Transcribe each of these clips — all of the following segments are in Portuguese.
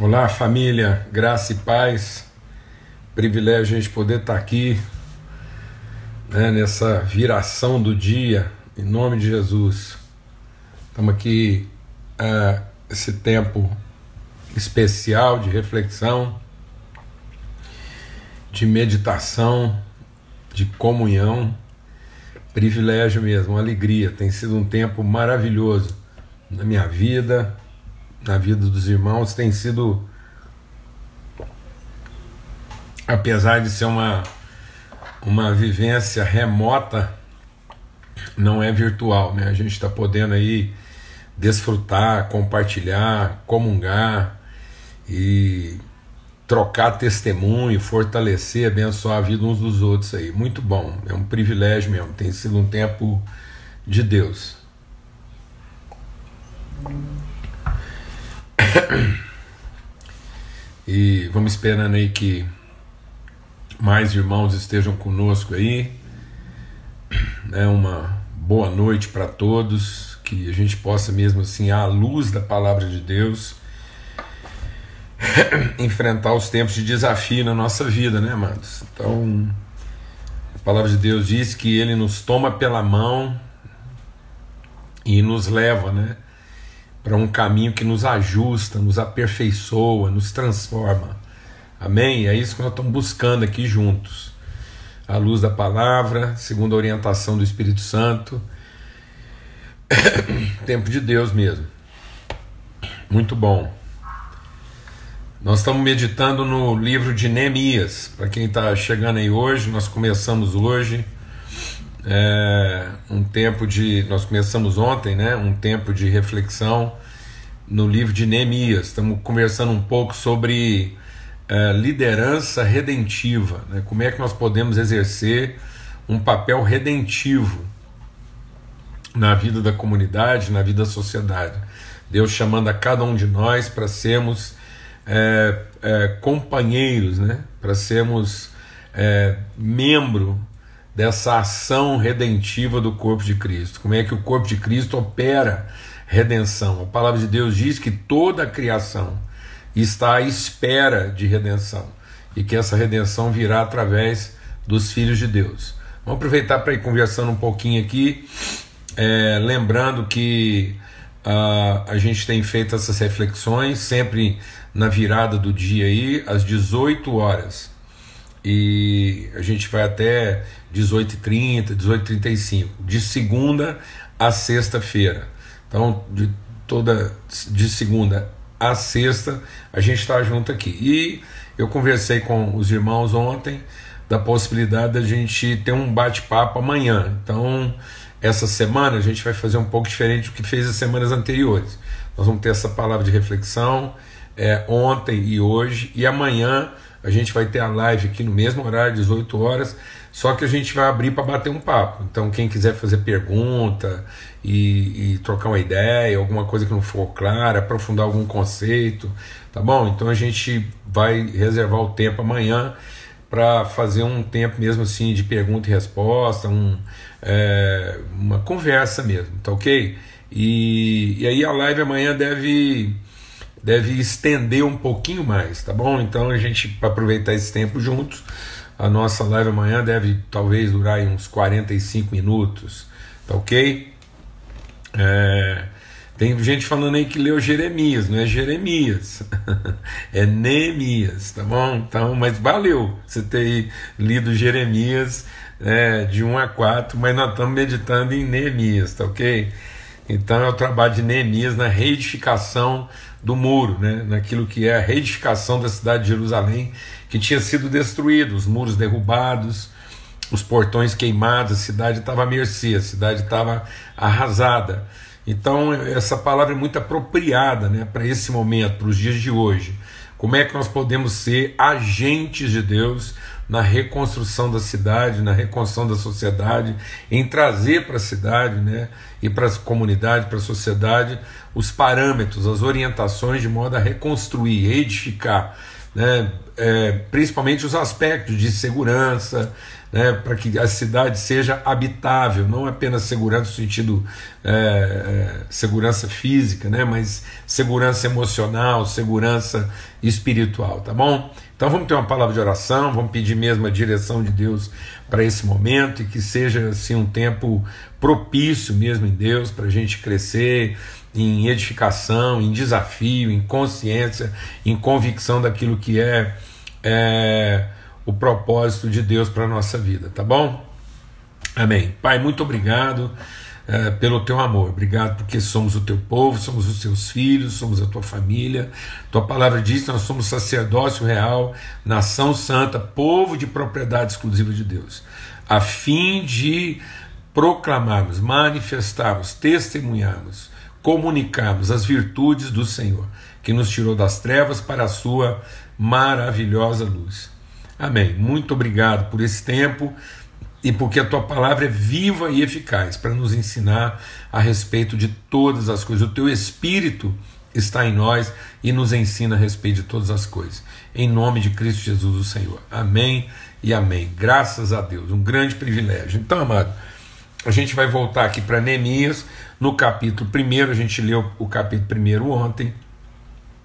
Olá, família, graça e paz. Privilégio a gente poder estar aqui né, nessa viração do dia, em nome de Jesus. Estamos aqui uh, esse tempo especial de reflexão, de meditação, de comunhão. Privilégio mesmo, alegria. Tem sido um tempo maravilhoso na minha vida na vida dos irmãos tem sido, apesar de ser uma, uma vivência remota, não é virtual, né? A gente está podendo aí desfrutar, compartilhar, comungar e trocar testemunho, fortalecer, abençoar a vida uns dos outros aí. Muito bom, é um privilégio mesmo, tem sido um tempo de Deus. E vamos esperando aí que mais irmãos estejam conosco aí. É uma boa noite para todos, que a gente possa mesmo assim, à luz da palavra de Deus, enfrentar os tempos de desafio na nossa vida, né, amados? Então, a palavra de Deus diz que ele nos toma pela mão e nos leva, né? Para um caminho que nos ajusta, nos aperfeiçoa, nos transforma. Amém? É isso que nós estamos buscando aqui juntos. À luz da palavra, segundo a orientação do Espírito Santo. Tempo de Deus mesmo. Muito bom. Nós estamos meditando no livro de Neemias. Para quem está chegando aí hoje, nós começamos hoje é, um tempo de. Nós começamos ontem, né? Um tempo de reflexão no livro de Neemias. Estamos conversando um pouco sobre é, liderança redentiva, né? como é que nós podemos exercer um papel redentivo na vida da comunidade, na vida da sociedade. Deus chamando a cada um de nós para sermos é, é, companheiros, né? para sermos é, membro dessa ação redentiva do corpo de Cristo. Como é que o corpo de Cristo opera redenção? A palavra de Deus diz que toda a criação está à espera de redenção e que essa redenção virá através dos filhos de Deus. Vamos aproveitar para ir conversando um pouquinho aqui, é, lembrando que uh, a gente tem feito essas reflexões sempre na virada do dia aí, às 18 horas. E a gente vai até 18h30, 18h35, de segunda a sexta-feira. Então, de toda de segunda a sexta, a gente está junto aqui. E eu conversei com os irmãos ontem da possibilidade da gente ter um bate-papo amanhã. Então, essa semana a gente vai fazer um pouco diferente do que fez as semanas anteriores. Nós vamos ter essa palavra de reflexão é, ontem e hoje, e amanhã a gente vai ter a live aqui no mesmo horário, 18 horas, só que a gente vai abrir para bater um papo. Então, quem quiser fazer pergunta e, e, trocar uma ideia, alguma coisa que não for clara, aprofundar algum conceito, tá bom? Então, a gente vai reservar o tempo amanhã para fazer um tempo mesmo assim de pergunta e resposta, um, é, uma conversa mesmo, tá ok? E, e aí a live amanhã deve deve estender um pouquinho mais, tá bom? Então a gente para aproveitar esse tempo juntos a nossa live amanhã deve talvez durar uns 45 minutos, tá ok? É, tem gente falando aí que leu Jeremias, não é Jeremias, é Neemias, tá bom? Então, mas valeu você ter lido Jeremias é, de 1 a 4, mas nós estamos meditando em Neemias, tá ok? Então é o trabalho de Neemias na reedificação do muro, né? naquilo que é a reedificação da cidade de Jerusalém que tinha sido destruído, os muros derrubados, os portões queimados, a cidade estava à mercê, a cidade estava arrasada. Então, essa palavra é muito apropriada né, para esse momento, para os dias de hoje. Como é que nós podemos ser agentes de Deus na reconstrução da cidade, na reconstrução da sociedade, em trazer para a cidade né, e para a comunidade, para a sociedade, os parâmetros, as orientações de modo a reconstruir, edificar né, é, principalmente os aspectos de segurança, né, para que a cidade seja habitável, não apenas segurança no sentido é, é, segurança física, né, mas segurança emocional, segurança espiritual, tá bom? Então vamos ter uma palavra de oração, vamos pedir mesmo a direção de Deus para esse momento e que seja assim um tempo propício mesmo em Deus para a gente crescer em edificação, em desafio, em consciência, em convicção daquilo que é, é o propósito de Deus para a nossa vida, tá bom? Amém. Pai, muito obrigado é, pelo teu amor, obrigado porque somos o teu povo, somos os teus filhos, somos a tua família. Tua palavra diz que nós somos sacerdócio real, nação santa, povo de propriedade exclusiva de Deus, a fim de proclamarmos, manifestarmos, testemunharmos, comunicarmos as virtudes do Senhor, que nos tirou das trevas para a sua maravilhosa luz. Amém. Muito obrigado por esse tempo e porque a tua palavra é viva e eficaz para nos ensinar a respeito de todas as coisas. O teu espírito está em nós e nos ensina a respeito de todas as coisas. Em nome de Cristo Jesus, o Senhor. Amém e amém. Graças a Deus. Um grande privilégio. Então, amado, a gente vai voltar aqui para Neemias, no capítulo 1. A gente leu o capítulo 1 ontem.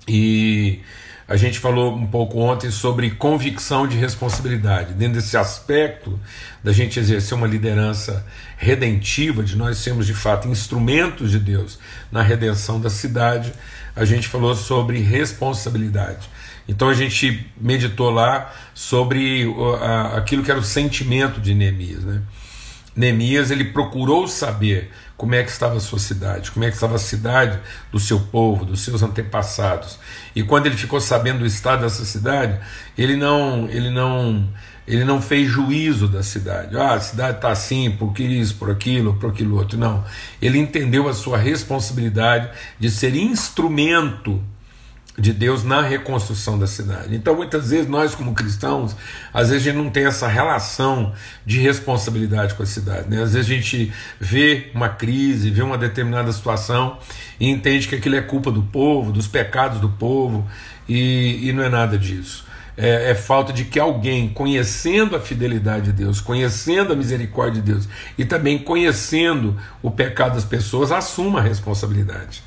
E a gente falou um pouco ontem sobre convicção de responsabilidade. Dentro desse aspecto da gente exercer uma liderança redentiva, de nós sermos de fato instrumentos de Deus na redenção da cidade, a gente falou sobre responsabilidade. Então a gente meditou lá sobre aquilo que era o sentimento de Neemias. Né? Neemias ele procurou saber como é que estava a sua cidade, como é que estava a cidade do seu povo, dos seus antepassados. E quando ele ficou sabendo do estado dessa cidade, ele não, ele não, ele não fez juízo da cidade. Ah, a cidade está assim, por que isso, por aquilo, por aquilo outro. Não. Ele entendeu a sua responsabilidade de ser instrumento de Deus na reconstrução da cidade. Então, muitas vezes, nós, como cristãos, às vezes a gente não tem essa relação de responsabilidade com a cidade. Né? Às vezes a gente vê uma crise, vê uma determinada situação e entende que aquilo é culpa do povo, dos pecados do povo, e, e não é nada disso. É, é, falta de que alguém, conhecendo a fidelidade de Deus, conhecendo a misericórdia de Deus e também conhecendo o pecado das pessoas, assuma a responsabilidade.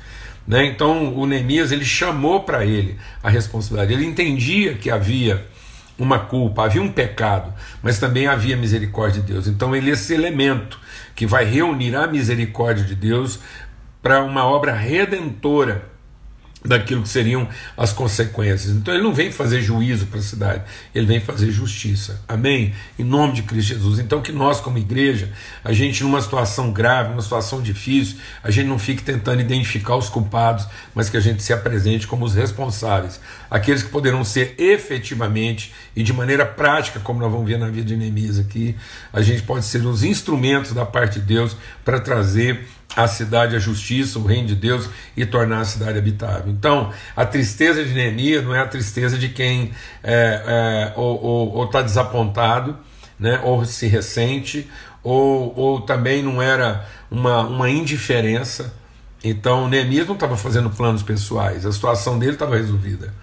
Né? Então o Neemias ele chamou para ele a responsabilidade. Ele entendia que havia uma culpa, havia um pecado, mas também havia misericórdia de Deus. Então ele é esse elemento que vai reunir a misericórdia de Deus para uma obra redentora daquilo que seriam as consequências. Então ele não vem fazer juízo para a cidade, ele vem fazer justiça. Amém? Em nome de Cristo Jesus. Então que nós como igreja, a gente numa situação grave, numa situação difícil, a gente não fique tentando identificar os culpados, mas que a gente se apresente como os responsáveis, aqueles que poderão ser efetivamente e de maneira prática, como nós vamos ver na vida de Neemias aqui, a gente pode ser os instrumentos da parte de Deus para trazer a cidade a justiça, o reino de Deus e tornar a cidade habitável. Então, a tristeza de Neemias não é a tristeza de quem é, é, ou está desapontado, né, ou se ressente, ou, ou também não era uma, uma indiferença. Então, Neemias não estava fazendo planos pessoais, a situação dele estava resolvida.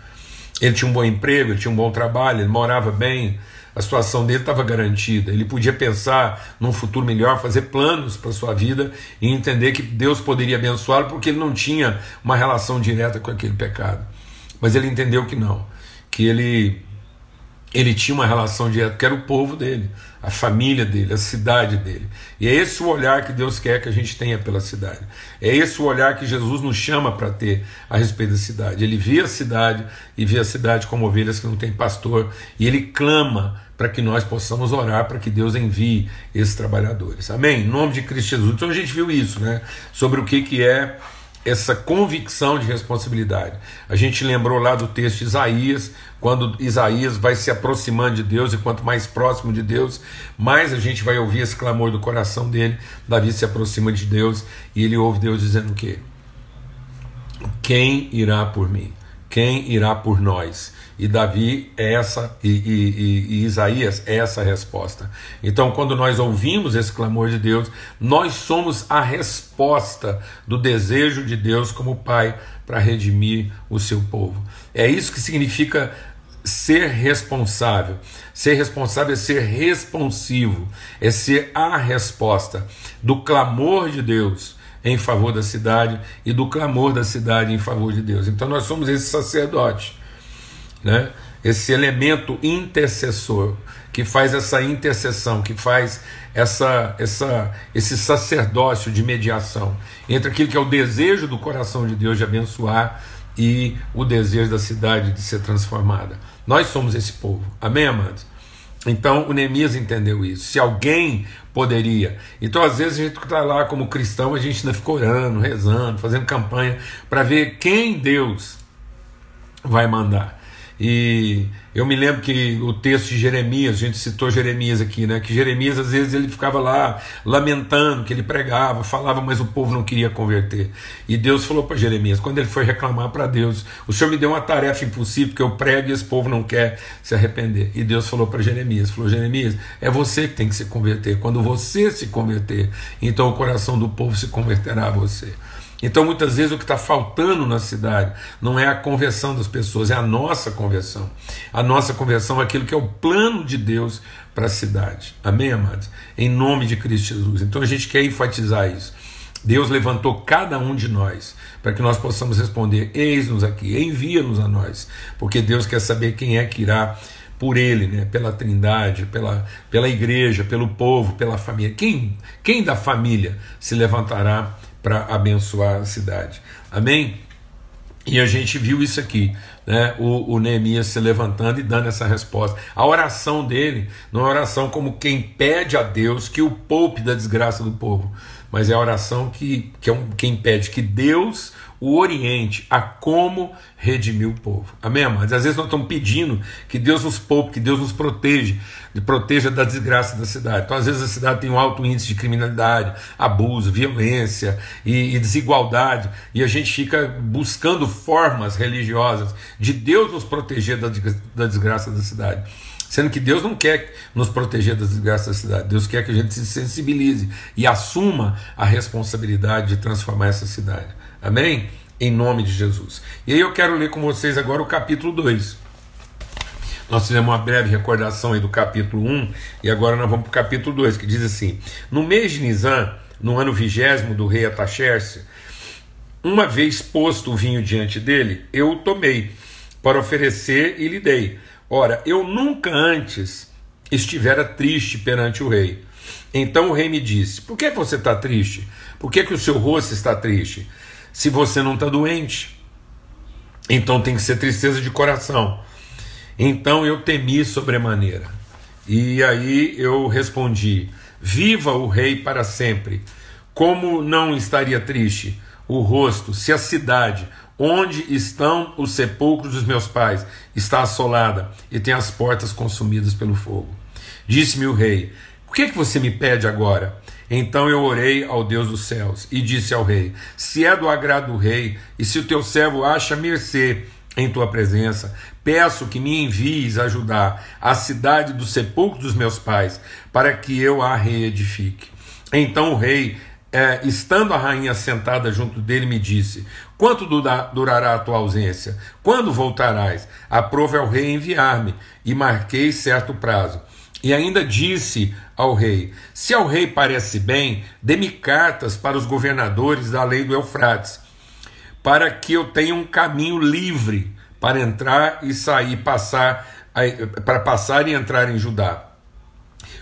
Ele tinha um bom emprego, ele tinha um bom trabalho, ele morava bem, a situação dele estava garantida. Ele podia pensar num futuro melhor, fazer planos para sua vida e entender que Deus poderia abençoá-lo porque ele não tinha uma relação direta com aquele pecado. Mas ele entendeu que não, que ele ele tinha uma relação direta, que era o povo dele, a família dele, a cidade dele. E é esse o olhar que Deus quer que a gente tenha pela cidade. É esse o olhar que Jesus nos chama para ter a respeito da cidade. Ele vê a cidade e vê a cidade como ovelhas que não têm pastor, e ele clama para que nós possamos orar para que Deus envie esses trabalhadores. Amém? Em nome de Cristo Jesus. Então a gente viu isso, né? Sobre o que, que é essa convicção de responsabilidade. A gente lembrou lá do texto de Isaías, quando Isaías vai se aproximando de Deus, e quanto mais próximo de Deus, mais a gente vai ouvir esse clamor do coração dele. Davi se aproxima de Deus e ele ouve Deus dizendo o quê? Quem irá por mim? Quem irá por nós? E Davi é essa, e, e, e, Isaías é essa resposta. Então, quando nós ouvimos esse clamor de Deus, nós somos a resposta do desejo de Deus como Pai para redimir o seu povo. É isso que significa ser responsável. Ser responsável é ser responsivo, é ser a resposta do clamor de Deus em favor da cidade e do clamor da cidade em favor de Deus. Então nós somos esse sacerdote, né? esse elemento intercessor que faz essa intercessão, que faz essa, essa, esse sacerdócio de mediação entre aquilo que é o desejo do coração de Deus de abençoar e o desejo da cidade de ser transformada. Nós somos esse povo. Amém, amados? Então o Neemias entendeu isso. Se alguém poderia. Então, às vezes, a gente está lá como cristão, a gente ainda fica orando, rezando, fazendo campanha para ver quem Deus vai mandar. E eu me lembro que o texto de Jeremias, a gente citou Jeremias aqui, né? Que Jeremias às vezes ele ficava lá lamentando que ele pregava, falava, mas o povo não queria converter. E Deus falou para Jeremias, quando ele foi reclamar para Deus, o Senhor me deu uma tarefa impossível que eu prego e esse povo não quer se arrepender. E Deus falou para Jeremias, falou Jeremias, é você que tem que se converter. Quando você se converter, então o coração do povo se converterá a você. Então, muitas vezes, o que está faltando na cidade não é a conversão das pessoas, é a nossa conversão. A nossa conversão é aquilo que é o plano de Deus para a cidade. Amém, amados? Em nome de Cristo Jesus. Então, a gente quer enfatizar isso. Deus levantou cada um de nós para que nós possamos responder: Eis-nos aqui, envia-nos a nós, porque Deus quer saber quem é que irá por ele, né? pela Trindade, pela, pela igreja, pelo povo, pela família. Quem, quem da família se levantará para abençoar a cidade. Amém? E a gente viu isso aqui, né? o, o Neemias se levantando e dando essa resposta. A oração dele não é oração como quem pede a Deus que o poupe da desgraça do povo, mas é a oração que, que é um, quem pede que Deus o oriente a como redimir o povo. Amém, amados? Às vezes nós estamos pedindo que Deus nos poupe, que Deus nos proteja, proteja da desgraça da cidade. Então, às vezes a cidade tem um alto índice de criminalidade, abuso, violência e, e desigualdade, e a gente fica buscando formas religiosas de Deus nos proteger da, da desgraça da cidade. Sendo que Deus não quer nos proteger das desgraças da cidade, Deus quer que a gente se sensibilize e assuma a responsabilidade de transformar essa cidade. Amém? Em nome de Jesus. E aí eu quero ler com vocês agora o capítulo 2. Nós fizemos uma breve recordação aí do capítulo 1 e agora nós vamos para o capítulo 2, que diz assim: No mês de Nisan, no ano vigésimo do rei Ataxerxes, uma vez posto o vinho diante dele, eu o tomei para oferecer e lhe dei. Ora, eu nunca antes estivera triste perante o rei. Então o rei me disse: Por que você está triste? Por que, que o seu rosto está triste? Se você não está doente. Então tem que ser tristeza de coração. Então eu temi sobremaneira. E aí eu respondi: Viva o rei para sempre. Como não estaria triste o rosto se a cidade onde estão os sepulcros dos meus pais está assolada e tem as portas consumidas pelo fogo? Disse-me o rei: O que é que você me pede agora? Então eu orei ao Deus dos céus e disse ao rei: Se é do agrado do rei, e se o teu servo acha mercê em tua presença, peço que me envies ajudar a cidade do sepulcro dos meus pais, para que eu a reedifique. Então o rei, é, estando a rainha sentada junto dele, me disse: Quanto durará a tua ausência? Quando voltarás? Aprove ao rei enviar-me, e marquei certo prazo. E ainda disse ao rei: Se ao rei parece bem, dê-me cartas para os governadores da lei do Eufrates, para que eu tenha um caminho livre para entrar e sair, passar, para passar e entrar em Judá.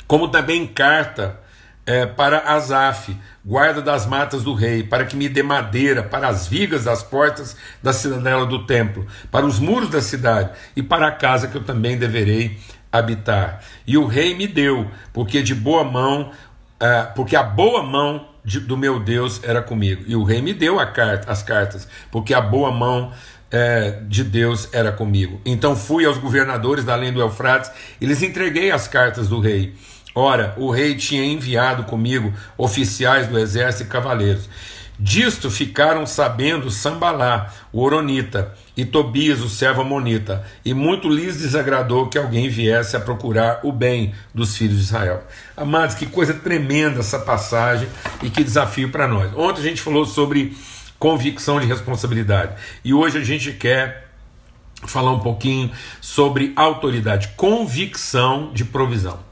Como também carta é, para Asaf, guarda das matas do rei, para que me dê madeira para as vigas das portas da cidadela do templo, para os muros da cidade e para a casa que eu também deverei habitar. E o rei me deu, porque de boa mão, uh, porque a boa mão de, do meu Deus era comigo. E o rei me deu carta, as cartas, porque a boa mão uh, de Deus era comigo. Então fui aos governadores da além do Eufrates e lhes entreguei as cartas do rei. Ora, o rei tinha enviado comigo oficiais do exército e cavaleiros. Disto ficaram sabendo Sambalá, o Oronita, e Tobias, o servo Amonita, e muito lhes desagradou que alguém viesse a procurar o bem dos filhos de Israel. Amados, que coisa tremenda essa passagem e que desafio para nós. Ontem a gente falou sobre convicção de responsabilidade e hoje a gente quer falar um pouquinho sobre autoridade, convicção de provisão.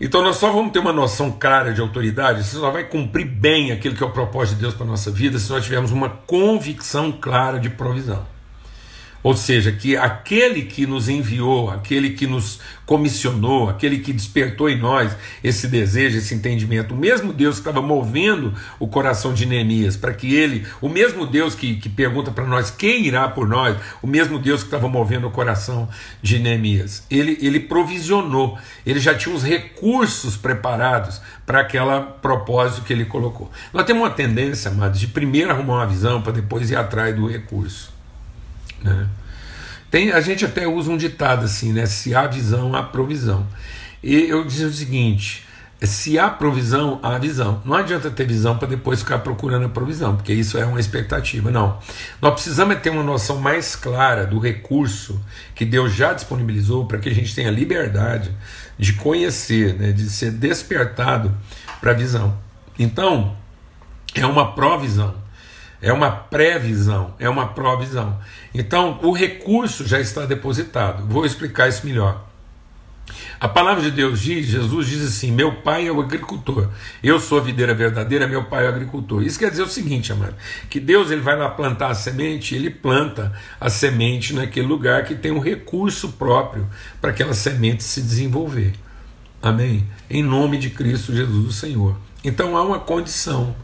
Então nós só vamos ter uma noção clara de autoridade, você só vai cumprir bem aquilo que é o propósito de Deus para a nossa vida se nós tivermos uma convicção clara de provisão. Ou seja, que aquele que nos enviou, aquele que nos comissionou, aquele que despertou em nós esse desejo, esse entendimento, o mesmo Deus que estava movendo o coração de Neemias, para que ele, o mesmo Deus que, que pergunta para nós quem irá por nós, o mesmo Deus que estava movendo o coração de Neemias, ele, ele provisionou, ele já tinha os recursos preparados para aquele propósito que ele colocou. Nós temos uma tendência, amados, de primeiro arrumar uma visão para depois ir atrás do recurso. Né? Tem, a gente até usa um ditado assim, né? Se há visão, há provisão. E eu digo o seguinte: se há provisão, há visão. Não adianta ter visão para depois ficar procurando a provisão, porque isso é uma expectativa. Não. Nós precisamos ter uma noção mais clara do recurso que Deus já disponibilizou para que a gente tenha liberdade de conhecer, né, de ser despertado para a visão. Então, é uma provisão. É uma previsão, é uma provisão. Então, o recurso já está depositado. Vou explicar isso melhor. A palavra de Deus diz, Jesus diz assim: Meu pai é o agricultor, eu sou a videira verdadeira, meu pai é o agricultor. Isso quer dizer o seguinte, amado: que Deus ele vai lá plantar a semente, ele planta a semente naquele lugar que tem um recurso próprio para aquela semente se desenvolver. Amém? Em nome de Cristo Jesus, o Senhor. Então há uma condição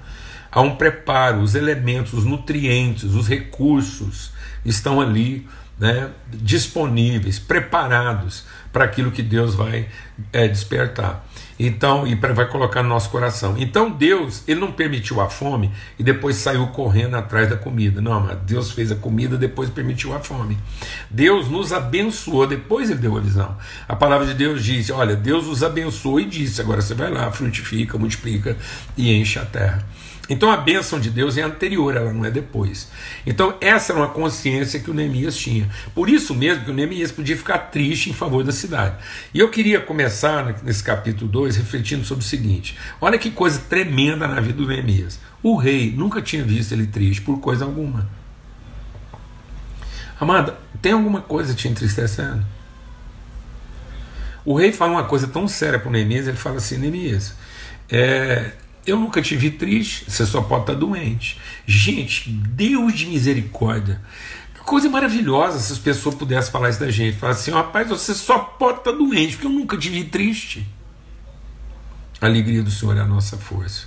há um preparo, os elementos, os nutrientes, os recursos estão ali né, disponíveis, preparados para aquilo que Deus vai é, despertar. Então, e pra, vai colocar no nosso coração. Então, Deus, ele não permitiu a fome e depois saiu correndo atrás da comida. Não, mas Deus fez a comida, depois permitiu a fome. Deus nos abençoou, depois ele deu a visão. A palavra de Deus diz: Olha, Deus os abençoou e disse: Agora você vai lá, frutifica, multiplica e enche a terra. Então a bênção de Deus é anterior, ela não é depois. Então essa era uma consciência que o Neemias tinha. Por isso mesmo que o Neemias podia ficar triste em favor da cidade. E eu queria começar nesse capítulo 2 refletindo sobre o seguinte: olha que coisa tremenda na vida do Neemias. O rei nunca tinha visto ele triste por coisa alguma. Amada, tem alguma coisa te entristecendo? O rei fala uma coisa tão séria para o Neemias, ele fala assim: Neemias, é, eu nunca te vi triste, você só pode estar doente. Gente, Deus de misericórdia. Que coisa maravilhosa se as pessoas pudessem falar isso da gente. Falar assim, rapaz, você só pode estar doente, porque eu nunca te vi triste. A alegria do Senhor é a nossa força.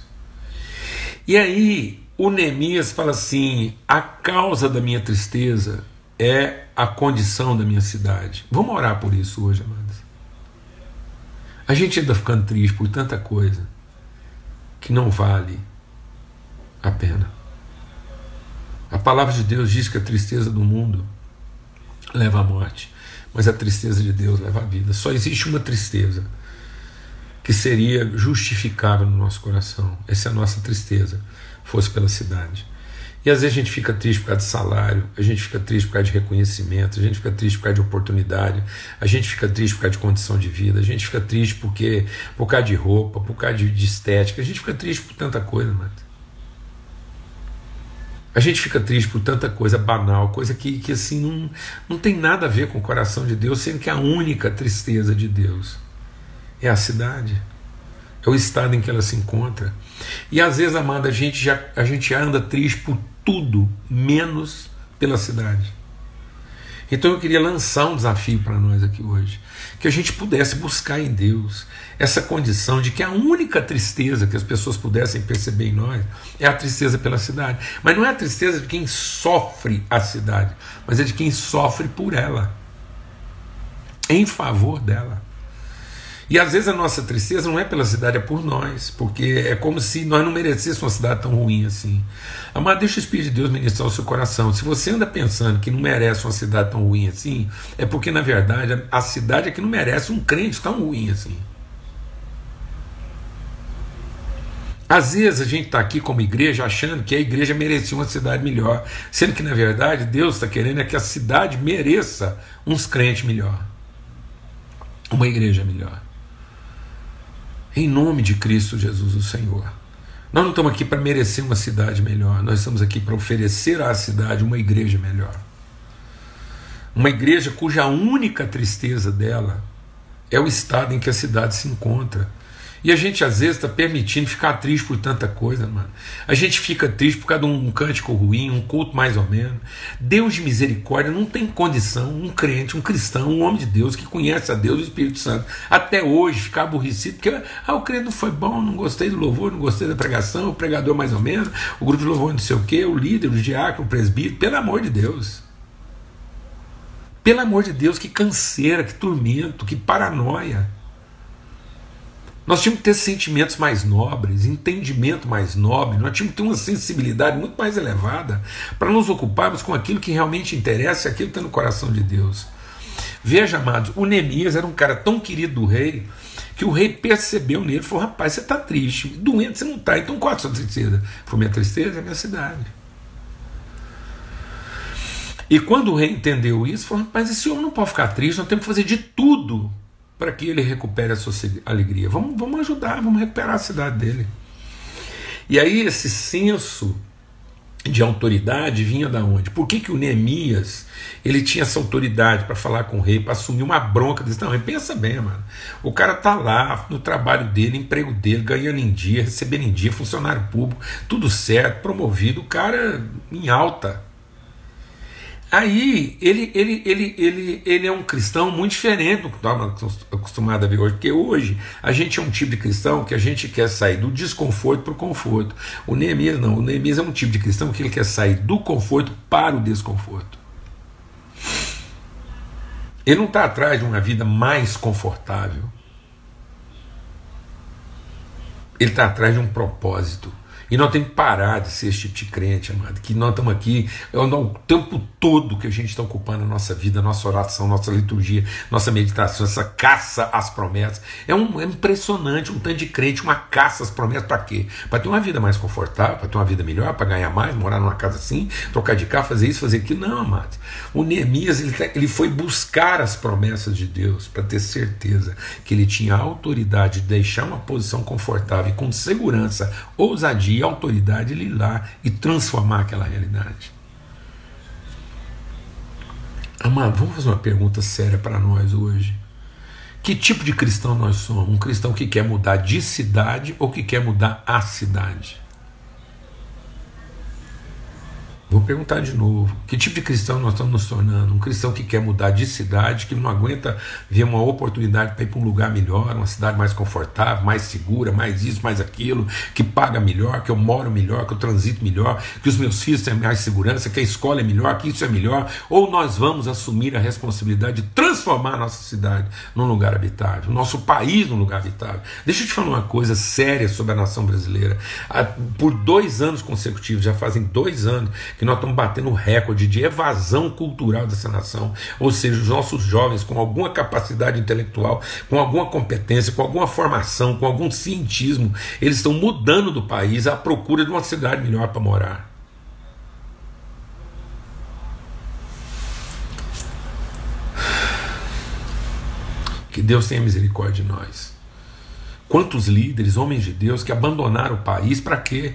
E aí, o Neemias fala assim: a causa da minha tristeza é a condição da minha cidade. Vamos orar por isso hoje, amados. A gente anda ficando triste por tanta coisa que não vale a pena. A palavra de Deus diz que a tristeza do mundo leva à morte, mas a tristeza de Deus leva à vida. Só existe uma tristeza que seria justificável no nosso coração. Essa é a nossa tristeza, fosse pela cidade. E às vezes a gente fica triste por causa de salário, a gente fica triste por causa de reconhecimento, a gente fica triste por causa de oportunidade, a gente fica triste por causa de condição de vida, a gente fica triste porque, por causa de roupa, por causa de, de estética, a gente fica triste por tanta coisa, mano. A gente fica triste por tanta coisa banal, coisa que, que assim não, não tem nada a ver com o coração de Deus, sendo que a única tristeza de Deus é a cidade, é o estado em que ela se encontra. E às vezes, amada, a gente já a gente anda triste por tudo menos pela cidade. Então eu queria lançar um desafio para nós aqui hoje, que a gente pudesse buscar em Deus essa condição de que a única tristeza que as pessoas pudessem perceber em nós é a tristeza pela cidade. Mas não é a tristeza de quem sofre a cidade, mas é de quem sofre por ela, em favor dela. E às vezes a nossa tristeza não é pela cidade, é por nós, porque é como se nós não merecêssemos uma cidade tão ruim assim. Amado, deixa o Espírito de Deus ministrar o seu coração. Se você anda pensando que não merece uma cidade tão ruim assim, é porque na verdade a cidade é que não merece um crente tão ruim assim. Às vezes a gente está aqui como igreja achando que a igreja merecia uma cidade melhor, sendo que na verdade Deus está querendo é que a cidade mereça uns crentes melhor, uma igreja melhor. Em nome de Cristo Jesus, o Senhor. Nós não estamos aqui para merecer uma cidade melhor, nós estamos aqui para oferecer à cidade uma igreja melhor. Uma igreja cuja única tristeza dela é o estado em que a cidade se encontra. E a gente às vezes está permitindo ficar triste por tanta coisa, mano. A gente fica triste por causa de um cântico ruim, um culto mais ou menos. Deus de misericórdia não tem condição, um crente, um cristão, um homem de Deus que conhece a Deus e o Espírito Santo, até hoje ficar aborrecido, porque ah, o credo foi bom, não gostei do louvor, não gostei da pregação, o pregador mais ou menos, o grupo de louvor não sei o quê, o líder, o diácono, o presbítero, pelo amor de Deus. Pelo amor de Deus, que canseira, que tormento, que paranoia. Nós tínhamos que ter sentimentos mais nobres, entendimento mais nobre, nós tínhamos que ter uma sensibilidade muito mais elevada para nos ocuparmos com aquilo que realmente interessa e aquilo que está no coração de Deus. Veja, amados, o Neemias era um cara tão querido do rei que o rei percebeu nele e falou: Rapaz, você está triste, doente você não está, então qual é a sua tristeza? Foi minha tristeza é minha cidade. E quando o rei entendeu isso, falou: Rapaz, esse homem não pode ficar triste, nós temos que fazer de tudo para que ele recupere a sua alegria. Vamos, vamos ajudar, vamos recuperar a cidade dele. E aí esse senso de autoridade vinha da onde? Por que, que o Neemias ele tinha essa autoridade para falar com o rei, para assumir uma bronca? Disse, não, pensa bem, mano. O cara tá lá no trabalho dele, emprego dele, ganhando em dia, recebendo em dia, funcionário público, tudo certo, promovido, o cara em alta. Aí ele, ele, ele, ele, ele é um cristão muito diferente do que estamos acostumado a ver hoje, porque hoje a gente é um tipo de cristão que a gente quer sair do desconforto para o conforto. O Neemias não, o Neemias é um tipo de cristão que ele quer sair do conforto para o desconforto. Ele não está atrás de uma vida mais confortável. Ele está atrás de um propósito. E nós temos que parar de ser esse tipo de crente, amado. Que nós estamos aqui, é o tempo todo que a gente está ocupando a nossa vida, a nossa oração, nossa liturgia, nossa meditação, essa caça às promessas. É, um, é impressionante um tanto de crente, uma caça às promessas para quê? Para ter uma vida mais confortável, para ter uma vida melhor, para ganhar mais, morar numa casa assim, trocar de carro, fazer isso, fazer aquilo. Não, amado. O Neemias ele, tá, ele foi buscar as promessas de Deus para ter certeza que ele tinha a autoridade de deixar uma posição confortável e com segurança, ousadia e autoridade ir lá e transformar aquela realidade. Amado, vamos fazer uma pergunta séria para nós hoje. Que tipo de cristão nós somos? Um cristão que quer mudar de cidade ou que quer mudar a cidade? Vou perguntar de novo: que tipo de cristão nós estamos nos tornando? Um cristão que quer mudar de cidade, que não aguenta ver uma oportunidade para ir para um lugar melhor, uma cidade mais confortável, mais segura, mais isso, mais aquilo, que paga melhor, que eu moro melhor, que eu transito melhor, que os meus filhos têm mais segurança, que a escola é melhor, que isso é melhor? Ou nós vamos assumir a responsabilidade de transformar a nossa cidade num lugar habitável, nosso país num lugar habitável? Deixa eu te falar uma coisa séria sobre a nação brasileira. Por dois anos consecutivos, já fazem dois anos que nós estamos batendo recorde de evasão cultural dessa nação, ou seja, os nossos jovens com alguma capacidade intelectual, com alguma competência, com alguma formação, com algum cientismo, eles estão mudando do país à procura de uma cidade melhor para morar. Que Deus tenha misericórdia de nós. Quantos líderes, homens de Deus, que abandonaram o país para quê?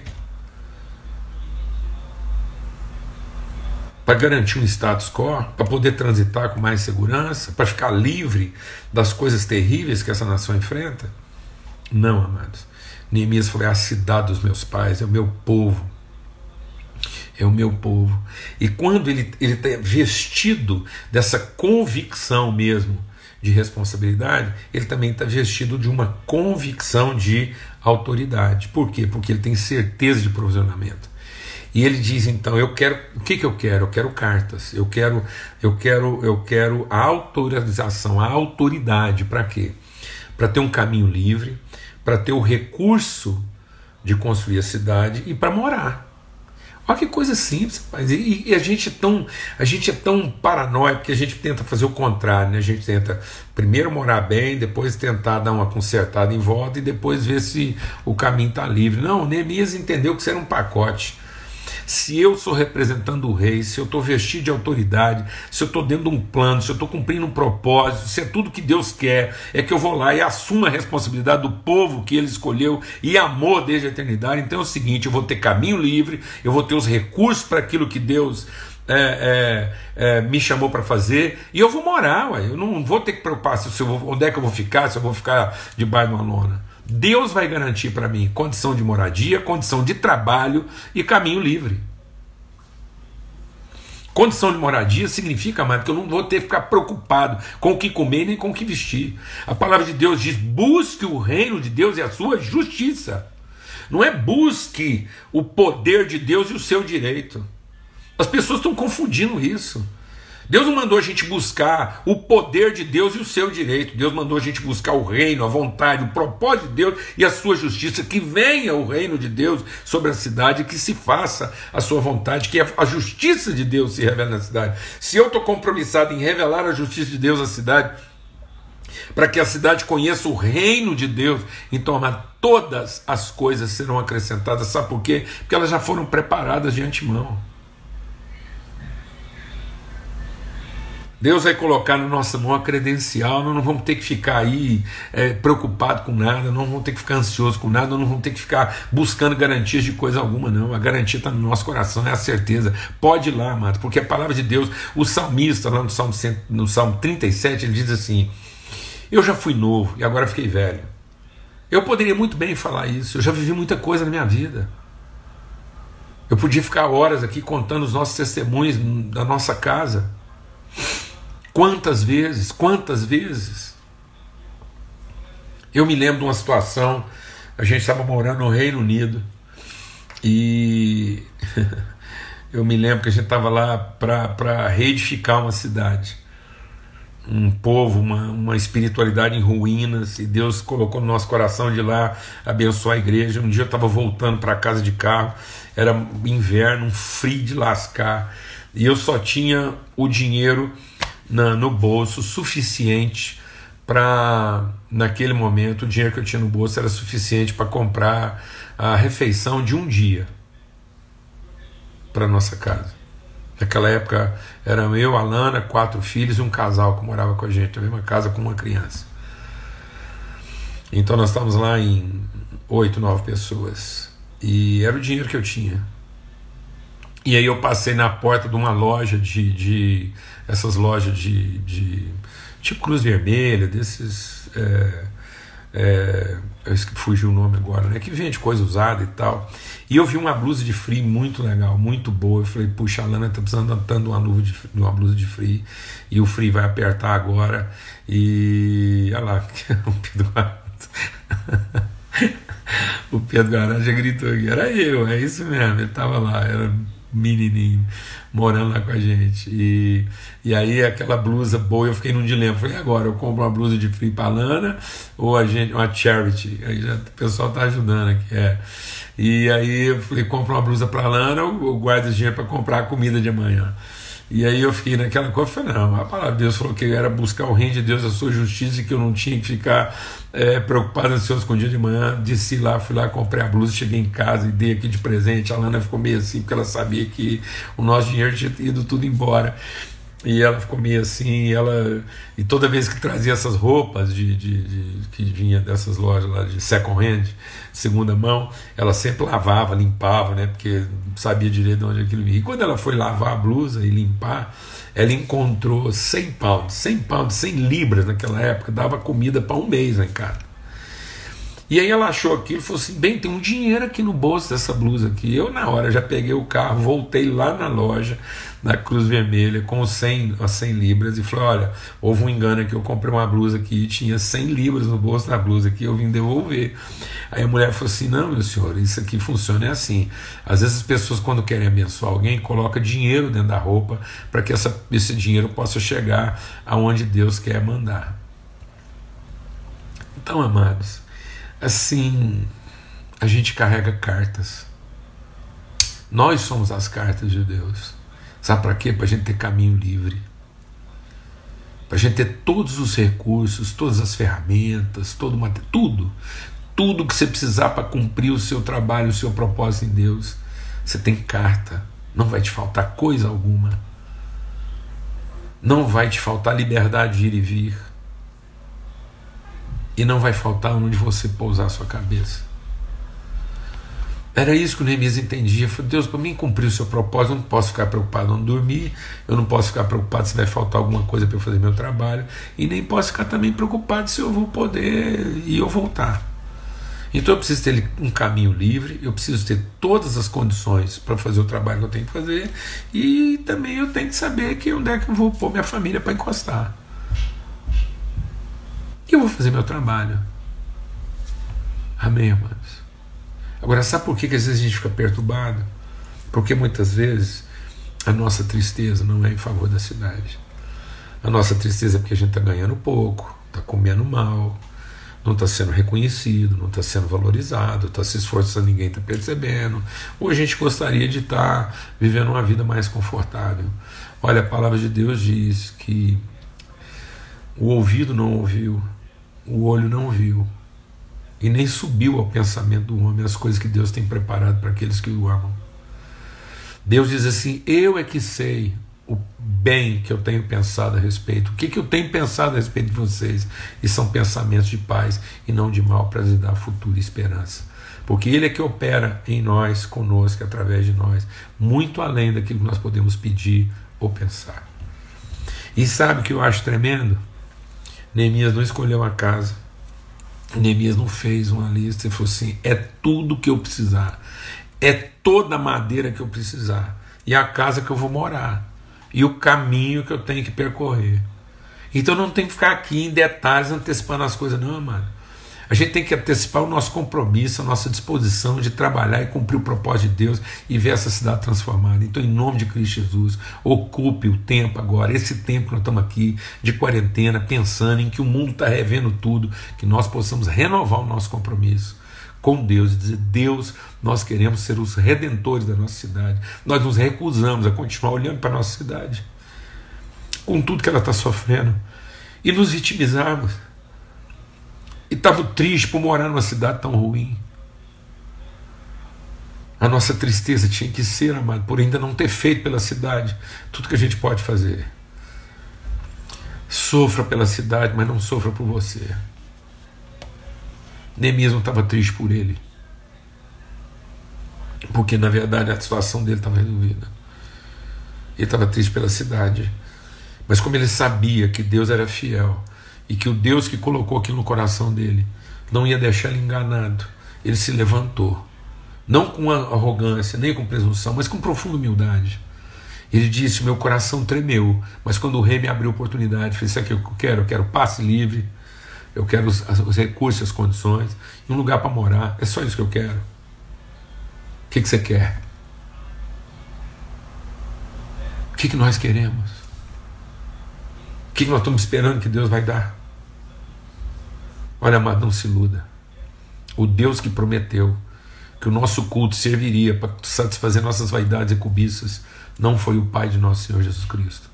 Para garantir um status quo, para poder transitar com mais segurança, para ficar livre das coisas terríveis que essa nação enfrenta? Não, amados. Neemias falou: é a cidade dos meus pais, é o meu povo. É o meu povo. E quando ele está vestido dessa convicção mesmo de responsabilidade, ele também está vestido de uma convicção de autoridade. Por quê? Porque ele tem certeza de provisionamento. E ele diz então, eu quero, o que, que eu quero? Eu quero cartas. Eu quero, eu quero, eu quero a autorização, a autoridade para quê? Para ter um caminho livre, para ter o recurso de construir a cidade e para morar. Olha que coisa simples, mas e, e, a gente é tão a gente é tão paranoico que a gente tenta fazer o contrário, né? A gente tenta primeiro morar bem, depois tentar dar uma consertada em volta e depois ver se o caminho está livre. Não, Neemias entendeu que isso era um pacote. Se eu sou representando o rei, se eu estou vestido de autoridade, se eu estou dentro de um plano, se eu estou cumprindo um propósito, se é tudo que Deus quer, é que eu vou lá e assumo a responsabilidade do povo que ele escolheu e amou desde a eternidade. Então é o seguinte: eu vou ter caminho livre, eu vou ter os recursos para aquilo que Deus é, é, é, me chamou para fazer e eu vou morar, ué. eu não vou ter que preocupar se eu vou, onde é que eu vou ficar, se eu vou ficar debaixo de uma lona. Deus vai garantir para mim condição de moradia, condição de trabalho e caminho livre. Condição de moradia significa, mais que eu não vou ter que ficar preocupado com o que comer nem com o que vestir. A palavra de Deus diz: busque o reino de Deus e a sua justiça. Não é busque o poder de Deus e o seu direito. As pessoas estão confundindo isso. Deus não mandou a gente buscar o poder de Deus e o seu direito. Deus mandou a gente buscar o reino, a vontade, o propósito de Deus e a sua justiça. Que venha o reino de Deus sobre a cidade, que se faça a sua vontade, que a justiça de Deus se revele na cidade. Se eu estou compromissado em revelar a justiça de Deus à cidade, para que a cidade conheça o reino de Deus, então todas as coisas serão acrescentadas. Sabe por quê? Porque elas já foram preparadas de antemão. Deus vai colocar na nossa mão a credencial, nós não vamos ter que ficar aí é, preocupado com nada, não vamos ter que ficar ansioso com nada, não vamos ter que ficar buscando garantias de coisa alguma, não. A garantia está no nosso coração, é a certeza. Pode ir lá, amado, porque a palavra de Deus, o salmista, lá no Salmo, no Salmo 37, ele diz assim: Eu já fui novo e agora fiquei velho. Eu poderia muito bem falar isso, eu já vivi muita coisa na minha vida. Eu podia ficar horas aqui contando os nossos testemunhos da nossa casa. Quantas vezes, quantas vezes. Eu me lembro de uma situação, a gente estava morando no Reino Unido e eu me lembro que a gente estava lá para reedificar uma cidade, um povo, uma, uma espiritualidade em ruínas, e Deus colocou no nosso coração de lá abençoar a igreja. Um dia eu estava voltando para casa de carro, era inverno, um frio de lascar, e eu só tinha o dinheiro na, no bolso suficiente para, naquele momento, o dinheiro que eu tinha no bolso era suficiente para comprar a refeição de um dia para nossa casa. Naquela época eram eu, a Lana, quatro filhos e um casal que morava com a gente, na mesma casa com uma criança. Então nós estávamos lá em oito, nove pessoas. E era o dinheiro que eu tinha. E aí eu passei na porta de uma loja de, de essas lojas de, de tipo Cruz Vermelha, desses. É, é, fugiu o nome agora, né? Que vende coisa usada e tal. E eu vi uma blusa de frio muito legal, muito boa. Eu falei, puxa, a Lana tá precisando tanto uma, de, uma blusa de frio. E o frio vai apertar agora. E. Olha lá, o Pedro O Pedro Garanja gritou aqui. Era eu, é isso mesmo. Ele tava lá, era menininho morando lá com a gente. E, e aí aquela blusa boa, eu fiquei num dilema. Falei, agora eu compro uma blusa de frio pra Lana ou a gente, uma charity? Aí já, o pessoal tá ajudando aqui. É. E aí eu falei, compro uma blusa pra Lana ou guardo esse dinheiro para comprar a comida de amanhã? E aí eu fiquei naquela coisa, falei, não, a palavra de Deus falou que era buscar o reino de Deus, a sua justiça, e que eu não tinha que ficar é, preocupado, ansioso com o dia de manhã. Desci lá, fui lá, comprei a blusa, cheguei em casa e dei aqui de presente. A Lana ficou meio assim, porque ela sabia que o nosso dinheiro tinha ido tudo embora. E ela ficou meio assim, e ela e toda vez que trazia essas roupas de, de, de, que vinha dessas lojas lá de second hand, segunda mão, ela sempre lavava, limpava, né? Porque sabia direito de onde aquilo vinha. E quando ela foi lavar a blusa e limpar, ela encontrou 100 pounds, 100 pounds, 100 libras naquela época, dava comida para um mês lá em casa. E aí ela achou aquilo e falou assim: bem, tem um dinheiro aqui no bolso dessa blusa aqui. Eu, na hora, já peguei o carro, voltei lá na loja, na Cruz Vermelha, com 100, 100 libras e falei: olha, houve um engano aqui. Eu comprei uma blusa aqui e tinha 100 libras no bolso da blusa aqui, eu vim devolver. Aí a mulher falou assim: não, meu senhor, isso aqui funciona é assim. Às vezes as pessoas, quando querem abençoar alguém, colocam dinheiro dentro da roupa para que essa, esse dinheiro possa chegar aonde Deus quer mandar. Então, amados assim, a gente carrega cartas. Nós somos as cartas de Deus. Sabe para quê? Para a gente ter caminho livre. Para a gente ter todos os recursos, todas as ferramentas, todo tudo. Tudo que você precisar para cumprir o seu trabalho, o seu propósito em Deus. Você tem carta. Não vai te faltar coisa alguma. Não vai te faltar liberdade de ir e vir e não vai faltar onde você pousar a sua cabeça. Era isso que o Neemias entendia. Falei, Deus, para mim cumprir o seu propósito, eu não posso ficar preocupado não dormir, eu não posso ficar preocupado se vai faltar alguma coisa para eu fazer meu trabalho, e nem posso ficar também preocupado se eu vou poder ir ou voltar. Então eu preciso ter um caminho livre, eu preciso ter todas as condições para fazer o trabalho que eu tenho que fazer, e também eu tenho que saber que onde é que eu vou pôr minha família para encostar. E eu vou fazer meu trabalho. Amém, irmãos? Agora, sabe por que, que às vezes a gente fica perturbado? Porque muitas vezes a nossa tristeza não é em favor da cidade. A nossa tristeza é porque a gente está ganhando pouco, está comendo mal, não está sendo reconhecido, não está sendo valorizado, está se esforçando, ninguém está percebendo. Ou a gente gostaria de estar tá vivendo uma vida mais confortável. Olha, a palavra de Deus diz que o ouvido não ouviu, o olho não viu, e nem subiu ao pensamento do homem as coisas que Deus tem preparado para aqueles que o amam. Deus diz assim: Eu é que sei o bem que eu tenho pensado a respeito, o que, que eu tenho pensado a respeito de vocês, e são pensamentos de paz e não de mal para lhes dar futuro e esperança. Porque Ele é que opera em nós, conosco, através de nós, muito além daquilo que nós podemos pedir ou pensar. E sabe o que eu acho tremendo? Neemias não escolheu a casa, Neemias não fez uma lista e falou assim: é tudo que eu precisar, é toda a madeira que eu precisar, e a casa que eu vou morar, e o caminho que eu tenho que percorrer. Então não tem que ficar aqui em detalhes antecipando as coisas, não, mano. A gente tem que antecipar o nosso compromisso, a nossa disposição de trabalhar e cumprir o propósito de Deus e ver essa cidade transformada. Então, em nome de Cristo Jesus, ocupe o tempo agora, esse tempo que nós estamos aqui de quarentena, pensando em que o mundo está revendo tudo, que nós possamos renovar o nosso compromisso com Deus e dizer: Deus, nós queremos ser os redentores da nossa cidade. Nós nos recusamos a continuar olhando para a nossa cidade, com tudo que ela está sofrendo, e nos vitimizarmos e estava triste por morar numa cidade tão ruim. A nossa tristeza tinha que ser, amado, por ainda não ter feito pela cidade tudo que a gente pode fazer. Sofra pela cidade, mas não sofra por você. Nem mesmo estava triste por ele. Porque na verdade a situação dele estava resolvida. Ele estava triste pela cidade. Mas como ele sabia que Deus era fiel e que o Deus que colocou aquilo no coração dele não ia deixar ele enganado. Ele se levantou, não com arrogância, nem com presunção, mas com profunda humildade. Ele disse: Meu coração tremeu, mas quando o rei me abriu a oportunidade, fez isso aqui eu quero, eu quero passe livre, eu quero os, os recursos, as condições, um lugar para morar, é só isso que eu quero. O que, que você quer? O que, que nós queremos? O que, que nós estamos esperando que Deus vai dar? Olha, amado, não se iluda. O Deus que prometeu que o nosso culto serviria para satisfazer nossas vaidades e cobiças não foi o Pai de nosso Senhor Jesus Cristo.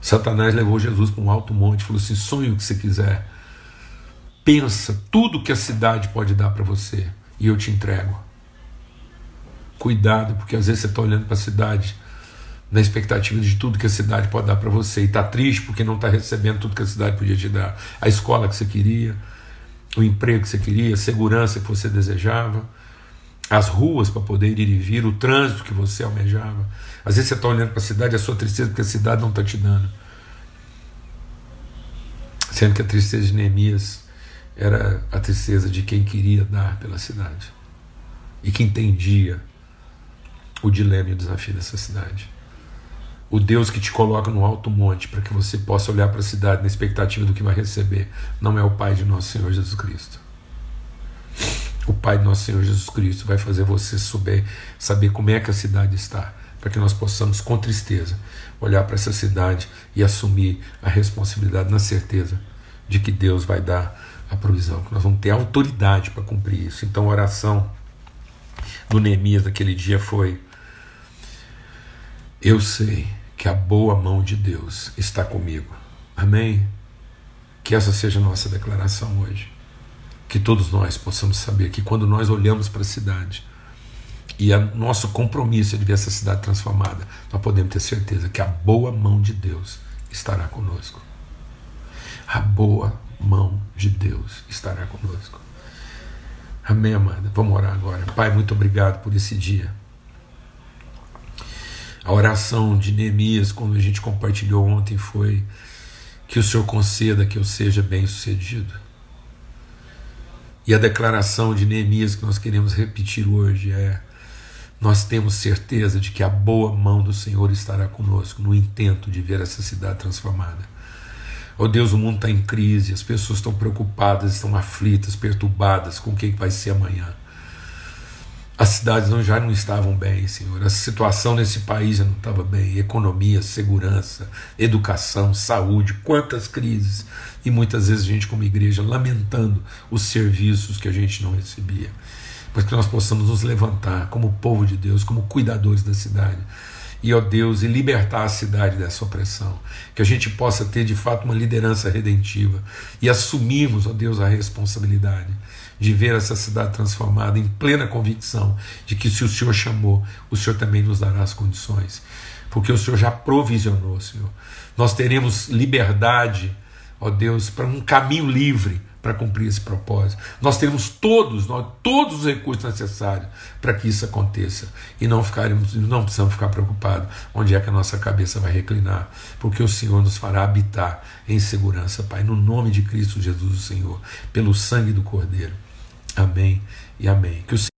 Satanás levou Jesus para um alto monte e falou assim: sonhe o que você quiser. Pensa tudo que a cidade pode dar para você e eu te entrego. Cuidado, porque às vezes você está olhando para a cidade na expectativa de tudo que a cidade pode dar para você e está triste porque não está recebendo tudo que a cidade podia te dar, a escola que você queria, o emprego que você queria, a segurança que você desejava, as ruas para poder ir e vir, o trânsito que você almejava. Às vezes você está olhando para a cidade, a sua tristeza porque a cidade não está te dando. Sendo que a tristeza de Neemias era a tristeza de quem queria dar pela cidade e que entendia o dilema e o desafio dessa cidade o Deus que te coloca no alto monte para que você possa olhar para a cidade na expectativa do que vai receber, não é o Pai de nosso Senhor Jesus Cristo. O Pai de nosso Senhor Jesus Cristo vai fazer você saber, saber como é que a cidade está, para que nós possamos, com tristeza, olhar para essa cidade e assumir a responsabilidade na certeza de que Deus vai dar a provisão, que nós vamos ter autoridade para cumprir isso. Então, a oração do Neemias naquele dia foi: Eu sei que a boa mão de Deus está comigo. Amém? Que essa seja a nossa declaração hoje. Que todos nós possamos saber que quando nós olhamos para a cidade e o nosso compromisso é de ver essa cidade transformada, nós podemos ter certeza que a boa mão de Deus estará conosco. A boa mão de Deus estará conosco. Amém, amada? Vamos orar agora. Pai, muito obrigado por esse dia. A oração de Neemias, quando a gente compartilhou ontem, foi que o Senhor conceda que eu seja bem sucedido. E a declaração de Neemias que nós queremos repetir hoje é: nós temos certeza de que a boa mão do Senhor estará conosco no intento de ver essa cidade transformada. Oh Deus, o mundo está em crise, as pessoas estão preocupadas, estão aflitas, perturbadas com o que vai ser amanhã. As cidades não, já não estavam bem, Senhor. A situação nesse país já não estava bem. Economia, segurança, educação, saúde, quantas crises. E muitas vezes a gente, como igreja, lamentando os serviços que a gente não recebia. Mas que nós possamos nos levantar como povo de Deus, como cuidadores da cidade e, ó Deus, e libertar a cidade dessa opressão. Que a gente possa ter de fato uma liderança redentiva e assumirmos, ó Deus, a responsabilidade de ver essa cidade transformada em plena convicção de que se o Senhor chamou, o Senhor também nos dará as condições. Porque o Senhor já provisionou, Senhor. Nós teremos liberdade, ó Deus, para um caminho livre para cumprir esse propósito. Nós temos todos, nós, todos os recursos necessários para que isso aconteça e não ficaremos, não precisamos ficar preocupados onde é que a nossa cabeça vai reclinar, porque o Senhor nos fará habitar em segurança, Pai, no nome de Cristo Jesus, o Senhor, pelo sangue do Cordeiro. Amém e amém. Que o